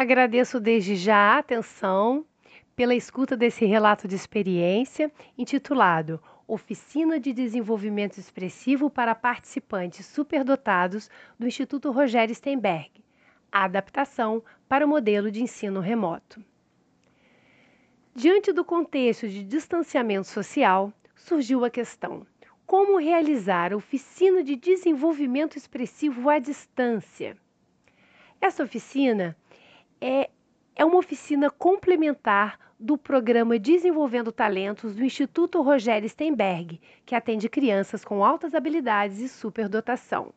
Agradeço desde já a atenção pela escuta desse relato de experiência intitulado Oficina de Desenvolvimento Expressivo para Participantes Superdotados do Instituto Rogério Steinberg. Adaptação para o modelo de ensino remoto. Diante do contexto de distanciamento social, surgiu a questão: como realizar a oficina de desenvolvimento expressivo à distância? Essa oficina é, é uma oficina complementar do programa Desenvolvendo Talentos do Instituto Rogério Steinberg, que atende crianças com altas habilidades e superdotação.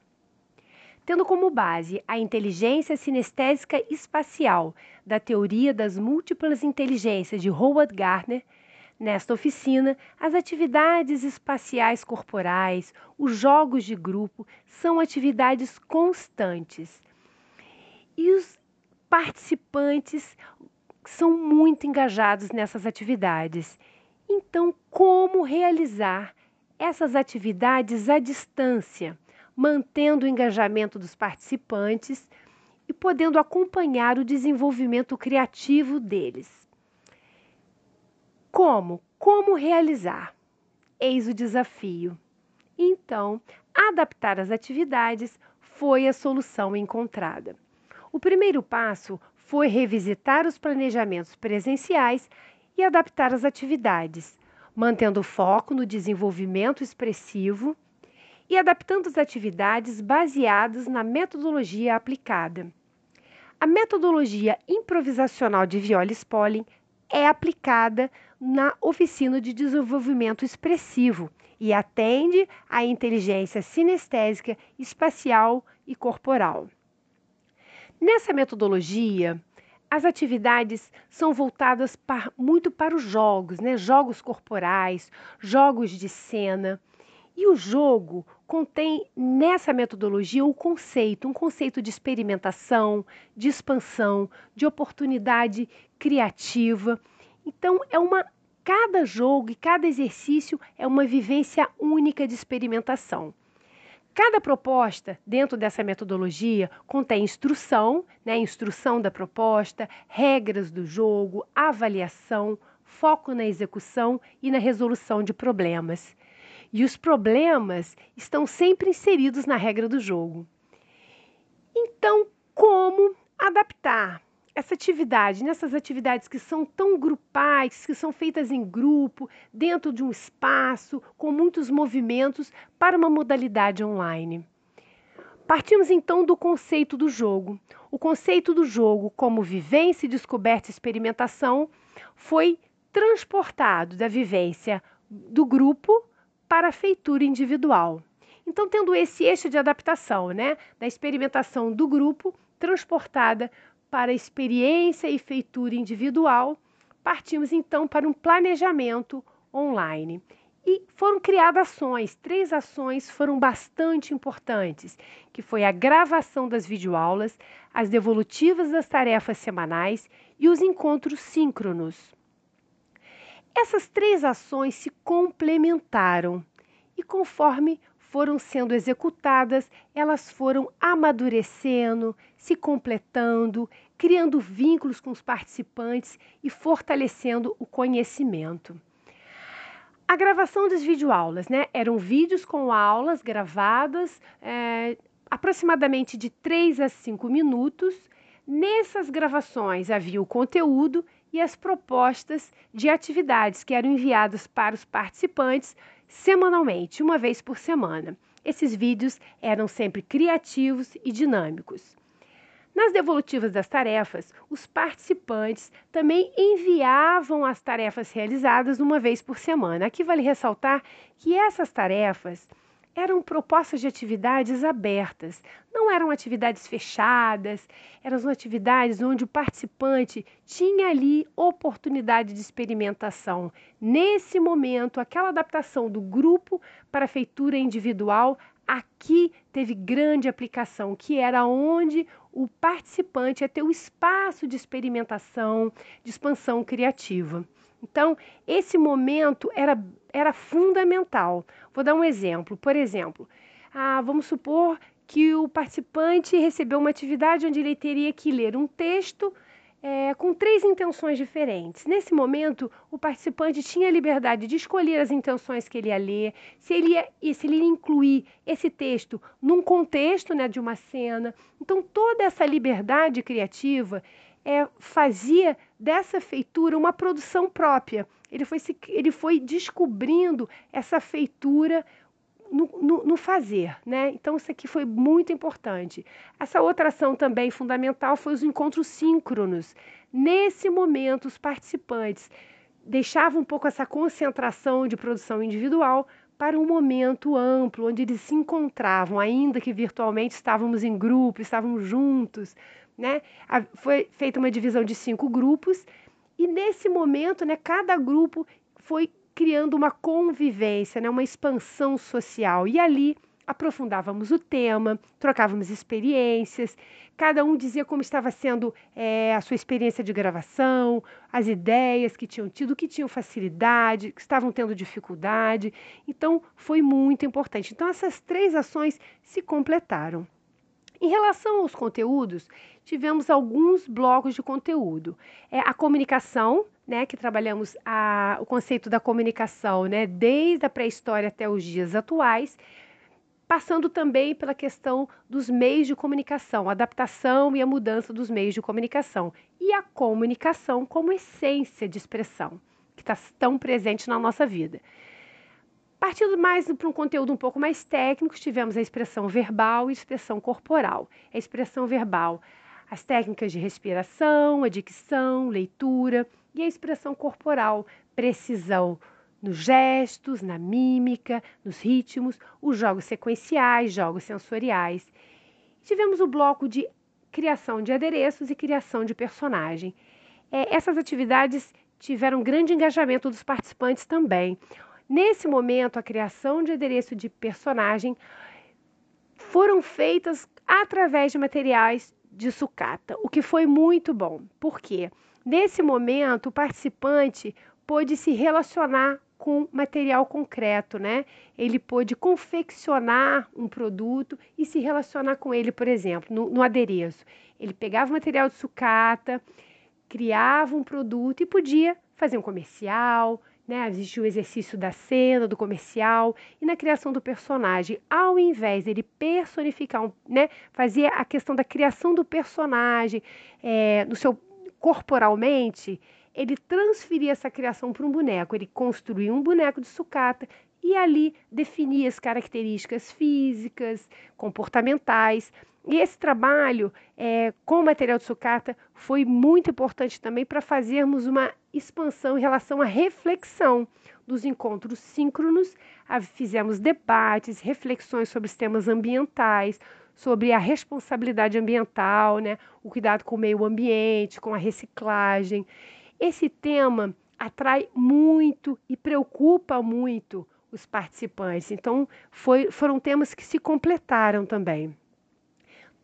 Tendo como base a inteligência sinestésica espacial da teoria das múltiplas inteligências de Howard Gardner, Nesta oficina, as atividades espaciais corporais, os jogos de grupo são atividades constantes. E os participantes são muito engajados nessas atividades. Então, como realizar essas atividades à distância, mantendo o engajamento dos participantes e podendo acompanhar o desenvolvimento criativo deles? Como? Como realizar? Eis o desafio. Então, adaptar as atividades foi a solução encontrada. O primeiro passo foi revisitar os planejamentos presenciais e adaptar as atividades, mantendo foco no desenvolvimento expressivo e adaptando as atividades baseadas na metodologia aplicada. A metodologia improvisacional de Viola Spolin é aplicada na oficina de desenvolvimento expressivo e atende à inteligência sinestésica, espacial e corporal. Nessa metodologia, as atividades são voltadas muito para os jogos, né? jogos corporais, jogos de cena. E o jogo contém nessa metodologia o conceito, um conceito de experimentação, de expansão, de oportunidade criativa. Então é uma cada jogo e cada exercício é uma vivência única de experimentação. Cada proposta dentro dessa metodologia contém instrução, né, instrução da proposta, regras do jogo, avaliação, foco na execução e na resolução de problemas. E os problemas estão sempre inseridos na regra do jogo. Então, como adaptar essa atividade, nessas atividades que são tão grupais, que são feitas em grupo, dentro de um espaço, com muitos movimentos, para uma modalidade online. Partimos então do conceito do jogo. O conceito do jogo, como vivência, descoberta e experimentação, foi transportado da vivência do grupo para a feitura individual. Então, tendo esse eixo de adaptação, né, da experimentação do grupo transportada para a experiência e feitura individual, partimos então para um planejamento online. E foram criadas ações, três ações foram bastante importantes, que foi a gravação das videoaulas, as devolutivas das tarefas semanais e os encontros síncronos. Essas três ações se complementaram e conforme foram sendo executadas, elas foram amadurecendo, se completando, criando vínculos com os participantes e fortalecendo o conhecimento. A gravação das videoaulas, né? Eram vídeos com aulas gravadas é, aproximadamente de 3 a 5 minutos. Nessas gravações havia o conteúdo e as propostas de atividades que eram enviadas para os participantes semanalmente, uma vez por semana. Esses vídeos eram sempre criativos e dinâmicos. Nas devolutivas das tarefas, os participantes também enviavam as tarefas realizadas uma vez por semana. Aqui vale ressaltar que essas tarefas eram propostas de atividades abertas, não eram atividades fechadas, eram atividades onde o participante tinha ali oportunidade de experimentação. Nesse momento, aquela adaptação do grupo para a feitura individual aqui teve grande aplicação, que era onde o participante ia ter o espaço de experimentação, de expansão criativa. Então, esse momento era, era fundamental. Vou dar um exemplo. Por exemplo, ah, vamos supor que o participante recebeu uma atividade onde ele teria que ler um texto é, com três intenções diferentes. Nesse momento, o participante tinha a liberdade de escolher as intenções que ele ia ler, se ele ia, se ele ia incluir esse texto num contexto né, de uma cena. Então, toda essa liberdade criativa é, fazia dessa feitura uma produção própria. Ele foi, ele foi descobrindo essa feitura no, no, no, fazer, né? Então, isso aqui foi muito importante. Essa outra ação também fundamental foi os encontros síncronos. Nesse momento, os participantes deixavam um pouco essa concentração de produção individual para um momento amplo, onde eles se encontravam, ainda que virtualmente estávamos em grupo, estávamos juntos, né? Foi feita uma divisão de cinco grupos e nesse momento, né, cada grupo foi criando uma convivência, né, uma expansão social. E ali aprofundávamos o tema, trocávamos experiências, cada um dizia como estava sendo é, a sua experiência de gravação, as ideias que tinham tido, que tinham facilidade, que estavam tendo dificuldade. Então, foi muito importante. Então, essas três ações se completaram. Em relação aos conteúdos, tivemos alguns blocos de conteúdo. É, a comunicação, né, que trabalhamos a, o conceito da comunicação né, desde a pré-história até os dias atuais, passando também pela questão dos meios de comunicação, a adaptação e a mudança dos meios de comunicação, e a comunicação como essência de expressão, que está tão presente na nossa vida. Partindo mais para um conteúdo um pouco mais técnico, tivemos a expressão verbal e expressão corporal. A expressão verbal, as técnicas de respiração, a dicção, leitura e a expressão corporal, precisão nos gestos, na mímica, nos ritmos, os jogos sequenciais, jogos sensoriais. Tivemos o bloco de criação de adereços e criação de personagem. É, essas atividades tiveram grande engajamento dos participantes também. Nesse momento, a criação de adereço de personagem foram feitas através de materiais de sucata, o que foi muito bom. Por quê? Nesse momento, o participante pôde se relacionar com material concreto, né? Ele pôde confeccionar um produto e se relacionar com ele, por exemplo, no, no adereço. Ele pegava o material de sucata, criava um produto e podia fazer um comercial, né? Existe o exercício da cena, do comercial e na criação do personagem. Ao invés dele personificar, né? Fazia a questão da criação do personagem é, no seu corporalmente, ele transferia essa criação para um boneco. Ele construía um boneco de sucata e ali definia as características físicas, comportamentais. E esse trabalho é, com o material de sucata foi muito importante também para fazermos uma expansão em relação à reflexão dos encontros síncronos. Fizemos debates, reflexões sobre os temas ambientais, sobre a responsabilidade ambiental, né? o cuidado com o meio ambiente, com a reciclagem. Esse tema atrai muito e preocupa muito os participantes. Então, foi, foram temas que se completaram também.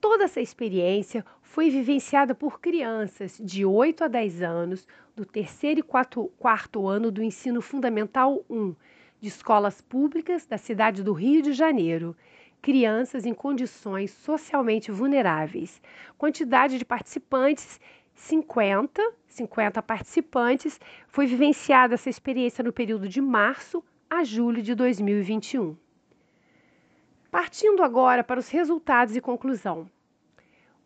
Toda essa experiência foi vivenciada por crianças de 8 a 10 anos, do terceiro e quarto, quarto ano do ensino fundamental 1, de escolas públicas da cidade do Rio de Janeiro. Crianças em condições socialmente vulneráveis. Quantidade de participantes 50, 50 participantes. Foi vivenciada essa experiência no período de março a julho de 2021. Partindo agora para os resultados e conclusão.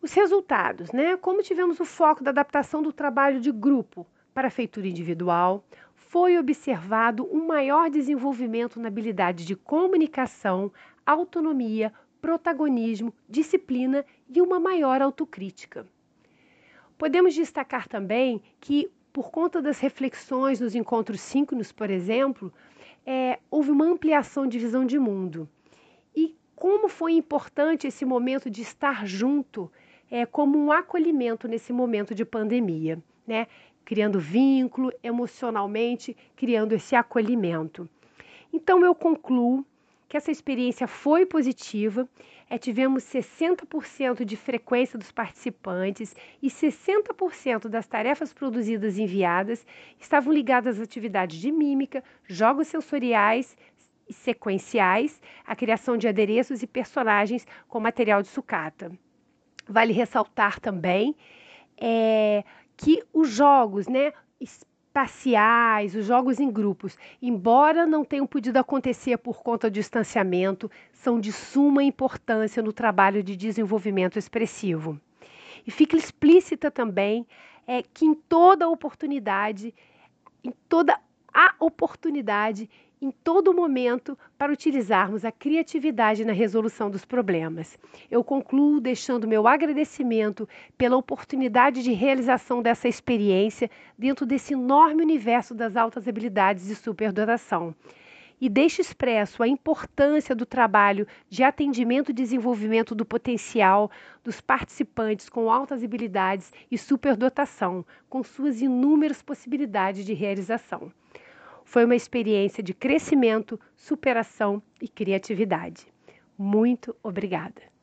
Os resultados, né? Como tivemos o foco da adaptação do trabalho de grupo para a feitura individual, foi observado um maior desenvolvimento na habilidade de comunicação, autonomia, protagonismo, disciplina e uma maior autocrítica. Podemos destacar também que, por conta das reflexões nos encontros síncronos, por exemplo, é, houve uma ampliação de visão de mundo. E como foi importante esse momento de estar junto, é, como um acolhimento nesse momento de pandemia, né? Criando vínculo emocionalmente, criando esse acolhimento. Então eu concluo que essa experiência foi positiva. É, tivemos 60% de frequência dos participantes e 60% das tarefas produzidas e enviadas estavam ligadas às atividades de mímica, jogos sensoriais e sequenciais, a criação de adereços e personagens com material de sucata. Vale ressaltar também é, que os jogos, né, espaciais, os jogos em grupos, embora não tenham podido acontecer por conta do distanciamento, são de suma importância no trabalho de desenvolvimento expressivo. E fica explícita também é, que em toda oportunidade, em toda a oportunidade, em todo momento para utilizarmos a criatividade na resolução dos problemas. Eu concluo deixando meu agradecimento pela oportunidade de realização dessa experiência dentro desse enorme universo das altas habilidades de superdotação. E deixo expresso a importância do trabalho de atendimento e desenvolvimento do potencial dos participantes com altas habilidades e superdotação, com suas inúmeras possibilidades de realização. Foi uma experiência de crescimento, superação e criatividade. Muito obrigada!